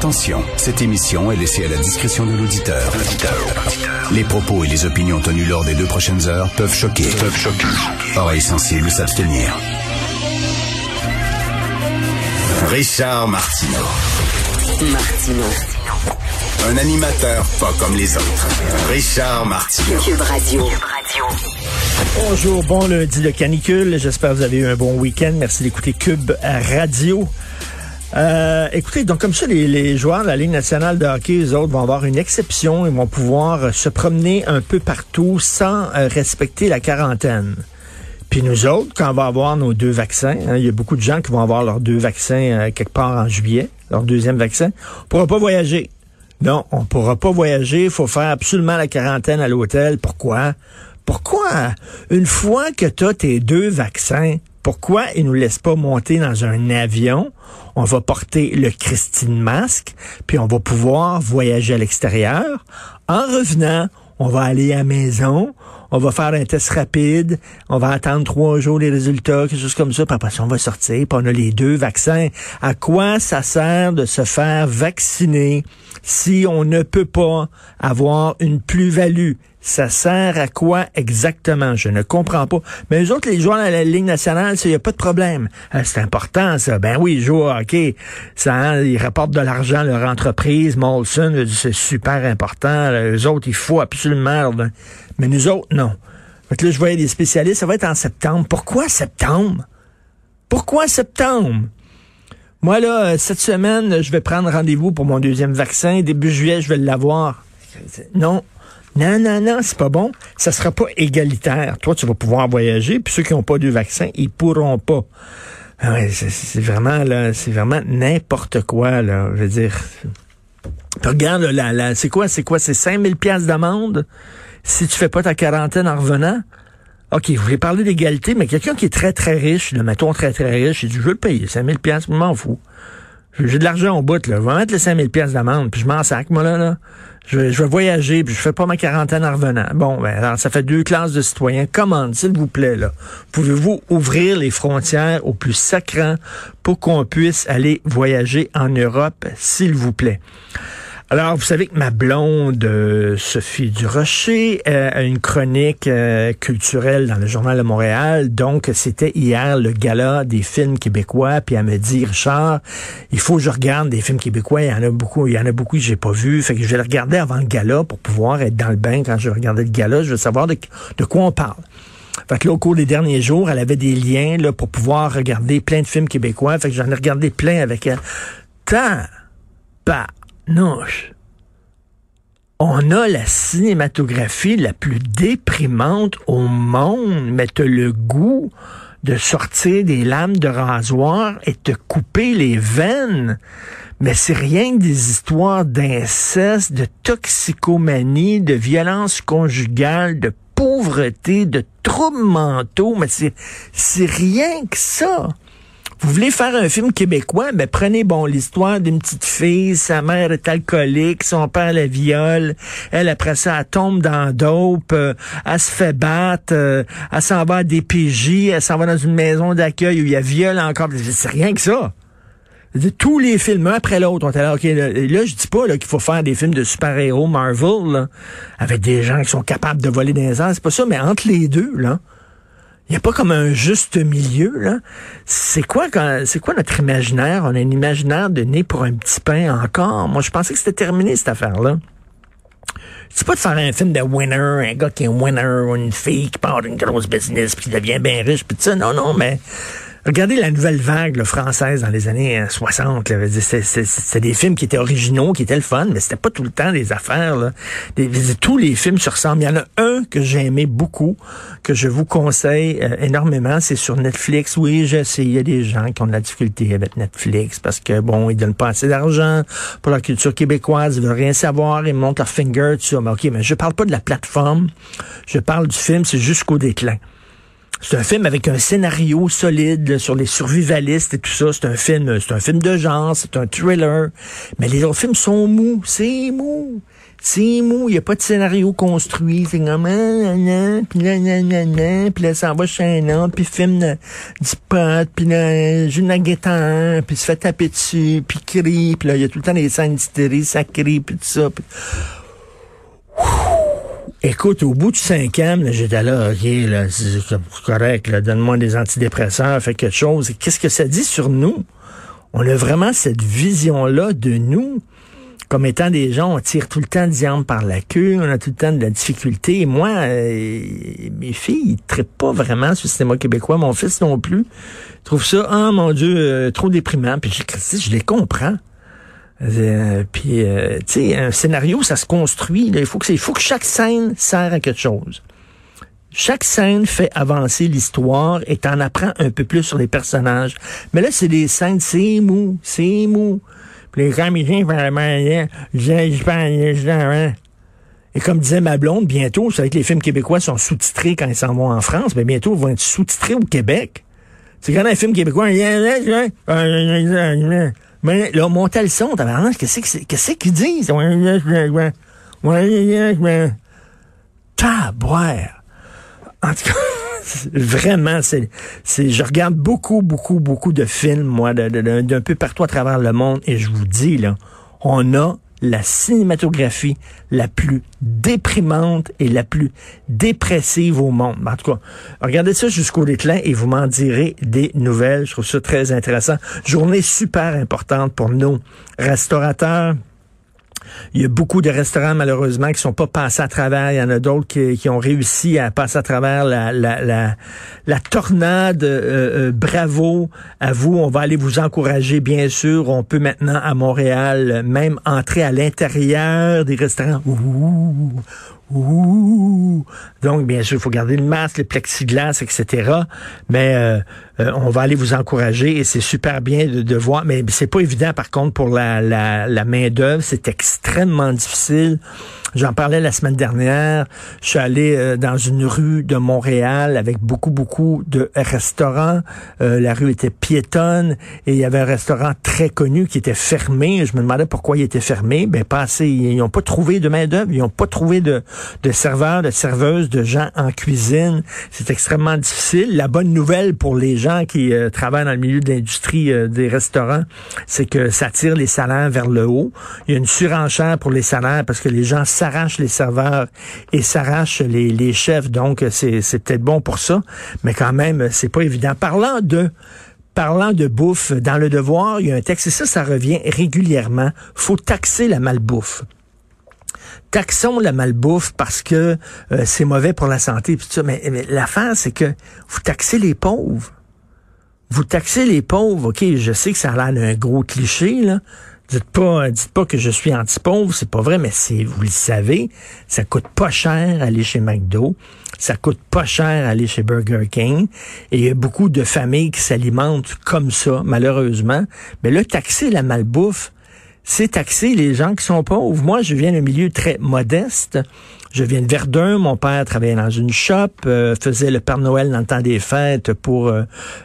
Attention, cette émission est laissée à la discrétion de l'auditeur. Les propos et les opinions tenues lors des deux prochaines heures peuvent choquer. Peuvent choquer. Oreilles sensibles s'abstenir. Richard Martineau. Martino. Un animateur pas comme les autres. Richard Martineau. Cube Radio. Bonjour, bon lundi de canicule. J'espère que vous avez eu un bon week-end. Merci d'écouter Cube Radio. Euh, écoutez, donc comme ça, les, les, joueurs de la Ligue nationale de hockey, les autres, vont avoir une exception. Ils vont pouvoir euh, se promener un peu partout sans euh, respecter la quarantaine. Puis nous autres, quand on va avoir nos deux vaccins, hein, il y a beaucoup de gens qui vont avoir leurs deux vaccins euh, quelque part en juillet, leur deuxième vaccin, on pourra pas voyager. Non, on pourra pas voyager. Il faut faire absolument la quarantaine à l'hôtel. Pourquoi? Pourquoi? Une fois que tu as tes deux vaccins, pourquoi ils nous laissent pas monter dans un avion? On va porter le Christine masque, puis on va pouvoir voyager à l'extérieur. En revenant, on va aller à la maison, on va faire un test rapide, on va attendre trois jours les résultats, quelque chose comme ça, puis après ça, on va sortir, puis on a les deux vaccins. À quoi ça sert de se faire vacciner? Si on ne peut pas avoir une plus-value? Ça sert à quoi exactement? Je ne comprends pas. Mais les autres, les joueurs à la Ligue nationale, il n'y a pas de problème. Euh, c'est important, ça. Ben oui, ils jouent au hockey. Ça, hein, ils rapportent de l'argent à leur entreprise. Molson, c'est super important. Les autres, il faut absolument. Mais nous autres, non. Fait là, je voyais des spécialistes, ça va être en septembre. Pourquoi septembre? Pourquoi septembre? Moi, là, cette semaine, je vais prendre rendez-vous pour mon deuxième vaccin. Début juillet, je vais l'avoir. Non. Non, non, non, c'est pas bon. Ça sera pas égalitaire. Toi, tu vas pouvoir voyager, puis ceux qui n'ont pas de vaccin, ils pourront pas. Ah c'est vraiment là, c'est vraiment n'importe quoi là. Je veux dire. Regarde là, là c'est quoi, c'est quoi, c'est 5000 pièces d'amende si tu fais pas ta quarantaine en revenant? OK, vous voulez parler d'égalité, mais quelqu'un qui est très, très riche, le mettons très, très riche, il dit, je veux le payer, 5000 pièces, je m'en fous. J'ai de l'argent au bout, là. Je vais mettre les 5000 pièces d'amende, puis je m'en sac, moi, là, là. Je vais, voyager, puis je fais pas ma quarantaine en revenant. Bon, ben, alors, ça fait deux classes de citoyens. Commande, s'il vous plaît, là. Pouvez-vous ouvrir les frontières au plus sacrant pour qu'on puisse aller voyager en Europe, s'il vous plaît? Alors, vous savez que ma blonde, euh, Sophie Durocher, euh, a une chronique euh, culturelle dans le Journal de Montréal. Donc, c'était hier le gala des films québécois. Puis elle me dit, Richard, il faut que je regarde des films québécois. Il y en a beaucoup, il y en a beaucoup que j'ai pas vu. Fait que je vais le regarder avant le gala pour pouvoir être dans le bain quand je vais regarder le gala. Je veux savoir de, de quoi on parle. Fait que là, au cours des derniers jours, elle avait des liens là, pour pouvoir regarder plein de films québécois. Fait que j'en ai regardé plein avec elle. Tant, pas non. On a la cinématographie la plus déprimante au monde, mais t'as le goût de sortir des lames de rasoir et te couper les veines. Mais c'est rien que des histoires d'inceste, de toxicomanie, de violence conjugale, de pauvreté, de troubles mentaux, mais c'est, c'est rien que ça. Vous voulez faire un film québécois, ben prenez bon l'histoire d'une petite fille, sa mère est alcoolique, son père la viole, elle après ça elle tombe dans dope, euh, elle se fait battre, euh, elle s'en va à des PJ, elle s'en va dans une maison d'accueil où il y a viol encore, c'est rien que ça. Tous les films, un après l'autre, on là, OK, là, je dis pas qu'il faut faire des films de super-héros Marvel, avec des gens qui sont capables de voler des airs, c'est pas ça, mais entre les deux, là, il n'y a pas comme un juste milieu, là. C'est quoi, c'est quoi notre imaginaire? On a un imaginaire de né pour un petit pain encore. Moi, je pensais que c'était terminé, cette affaire-là. C'est pas de faire un film de winner, un gars qui est winner, ou une fille qui part d'une grosse business, puis qui devient bien riche, puis ça. Non, non, mais Regardez la nouvelle vague française dans les années 60. C'était des films qui étaient originaux, qui étaient le fun, mais c'était pas tout le temps des affaires. Là. Tous les films se ressemblent. Il y en a un que j'ai aimé beaucoup, que je vous conseille euh, énormément. C'est sur Netflix. Oui, je sais, il y a des gens qui ont de la difficulté avec Netflix parce que, bon, ils donnent pas assez d'argent pour la culture québécoise. Ils veulent rien savoir. Ils montent leur finger, tout ça. Mais OK, mais je parle pas de la plateforme. Je parle du film. C'est jusqu'au déclin. C'est un film avec un scénario solide sur les survivalistes et tout ça. C'est un film, c'est un film de genre, c'est un thriller. Mais les autres films sont mous, c'est mou. C'est mou, il n'y a pas de scénario construit. C'est comme, ah, nan, puis là, nan, puis là, ça va chez un autre, puis filme du pot, puis là, joue une guitare, puis se fait taper dessus, puis crie, puis là, il y a tout le temps des scènes d'hystérie, ça crie, puis tout ça. Pis... Écoute, au bout du cinquième, j'étais là, OK, là, c'est correct, donne-moi des antidépresseurs, fais quelque chose. Qu'est-ce que ça dit sur nous? On a vraiment cette vision-là de nous comme étant des gens, on tire tout le temps diable par la queue, on a tout le temps de la difficulté. Moi, euh, mes filles, ils ne pas vraiment sur le cinéma québécois. Mon fils non plus. Ils trouvent ça, oh mon Dieu, euh, trop déprimant. Puis je, je les comprends. Euh, puis, euh, tu sais, un scénario, ça se construit. Il faut que, faut que chaque scène sert à quelque chose. Chaque scène fait avancer l'histoire et t'en apprends un peu plus sur les personnages. Mais là, c'est des scènes, c'est mou, c'est mou. Puis les comédiens vraiment, et comme disait ma blonde, bientôt, vous savez que les films québécois sont sous-titrés quand ils s'en vont en France, mais bientôt, ils vont être sous-titrés au Québec. C'est quand un film québécois, mais là, montez le son, qu'est-ce qu'est-ce qu'ils disent? Taboire. En tout cas, vraiment, c'est, c'est, je regarde beaucoup, beaucoup, beaucoup de films, moi, d'un peu partout à travers le monde, et je vous dis, là, on a la cinématographie la plus déprimante et la plus dépressive au monde. En tout cas, regardez ça jusqu'au déclin et vous m'en direz des nouvelles. Je trouve ça très intéressant. Journée super importante pour nos restaurateurs, il y a beaucoup de restaurants, malheureusement, qui sont pas passés à travers. Il y en a d'autres qui, ont réussi à passer à travers la, la, tornade. Euh, euh, bravo à vous. On va aller vous encourager, bien sûr. On peut maintenant, à Montréal, même entrer à l'intérieur des restaurants. Ouh, ouh. Donc, bien sûr, il faut garder le masque, le plexiglas, etc. Mais euh, euh, on va aller vous encourager et c'est super bien de, voir. Mais c'est pas évident, par contre, pour la, la, la main d'œuvre. C'est extrêmement difficile. J'en parlais la semaine dernière. Je suis allé euh, dans une rue de Montréal avec beaucoup, beaucoup de restaurants. Euh, la rue était piétonne et il y avait un restaurant très connu qui était fermé. Je me demandais pourquoi il était fermé. Ben, pas assez. Ils n'ont pas trouvé de main-d'œuvre. Ils n'ont pas trouvé de, de serveurs, de serveuses, de gens en cuisine. C'est extrêmement difficile. La bonne nouvelle pour les gens qui euh, travaillent dans le milieu de l'industrie des restaurants, c'est que ça tire les salaires vers le haut. Il y a une surenchère pour les salaires parce que les gens s'arrachent les serveurs et s'arrachent les, chefs. Donc, c'est, c'est peut-être bon pour ça, mais quand même, c'est pas évident. Parlant de Parlant de bouffe, dans le devoir, il y a un texte, et ça, ça revient régulièrement. Faut taxer la malbouffe taxons la malbouffe parce que euh, c'est mauvais pour la santé. Tout ça. Mais, mais l'affaire, c'est que vous taxez les pauvres. Vous taxez les pauvres. OK, je sais que ça a l'air d'un gros cliché, là. Dites pas, dites pas que je suis anti-pauvre, c'est pas vrai, mais c'est, vous le savez, ça coûte pas cher aller chez McDo, ça coûte pas cher aller chez Burger King, et il y a beaucoup de familles qui s'alimentent comme ça, malheureusement. Mais là, taxer la malbouffe, c'est taxer les gens qui sont pauvres. Moi, je viens d'un milieu très modeste. Je viens de Verdun. Mon père travaillait dans une shop, euh, faisait le Père Noël dans le temps des fêtes pour euh,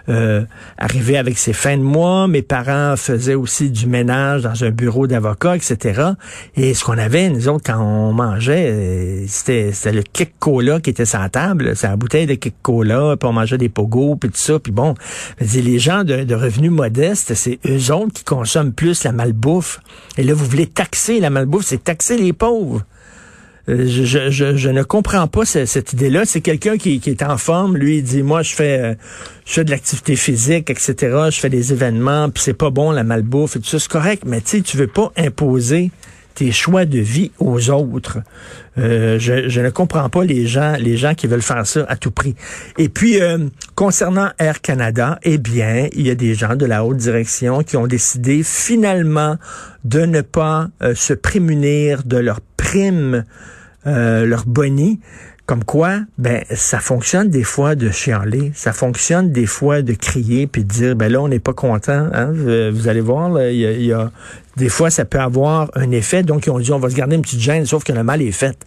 euh, arriver avec ses fins de mois. Mes parents faisaient aussi du ménage dans un bureau d'avocat, etc. Et ce qu'on avait, nous autres, quand on mangeait, c'était, le kick cola qui était sur table. C'est la bouteille de kick cola, puis on mangeait des pogos, puis tout ça. Puis bon, les gens de revenus modestes, c'est eux autres qui consomment plus la malbouffe. Et là, vous voulez taxer la malbouffe, c'est taxer les pauvres. Euh, je, je, je, ne comprends pas cette, idée-là. C'est quelqu'un qui, qui, est en forme. Lui, il dit, moi, je fais, euh, je fais de l'activité physique, etc. Je fais des événements, puis c'est pas bon la malbouffe et tout ça. C'est correct, mais tu sais, tu veux pas imposer tes choix de vie aux autres. Euh, je, je, ne comprends pas les gens, les gens qui veulent faire ça à tout prix. Et puis, concernant Air Canada, eh bien, il y a des gens de la haute direction qui ont décidé finalement de ne pas se prémunir de leur euh. Comme quoi, ben ça fonctionne des fois de chialer, ça fonctionne des fois de crier puis de dire ben là on n'est pas content. Hein? Vous, allez voir, il y, a, des fois ça peut avoir un effet. Donc ils ont dit on va se garder une petite gêne, sauf que le mal est fait.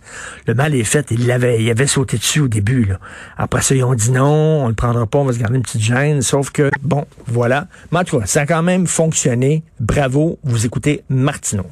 Le mal est fait. Il avait, il avait sauté dessus au début. Là. Après ça ils ont dit non, on le prendra pas, on va se garder une petite gêne. Sauf que bon, voilà. Mais en tout cas, ça a quand même fonctionné. Bravo. Vous écoutez Martineau.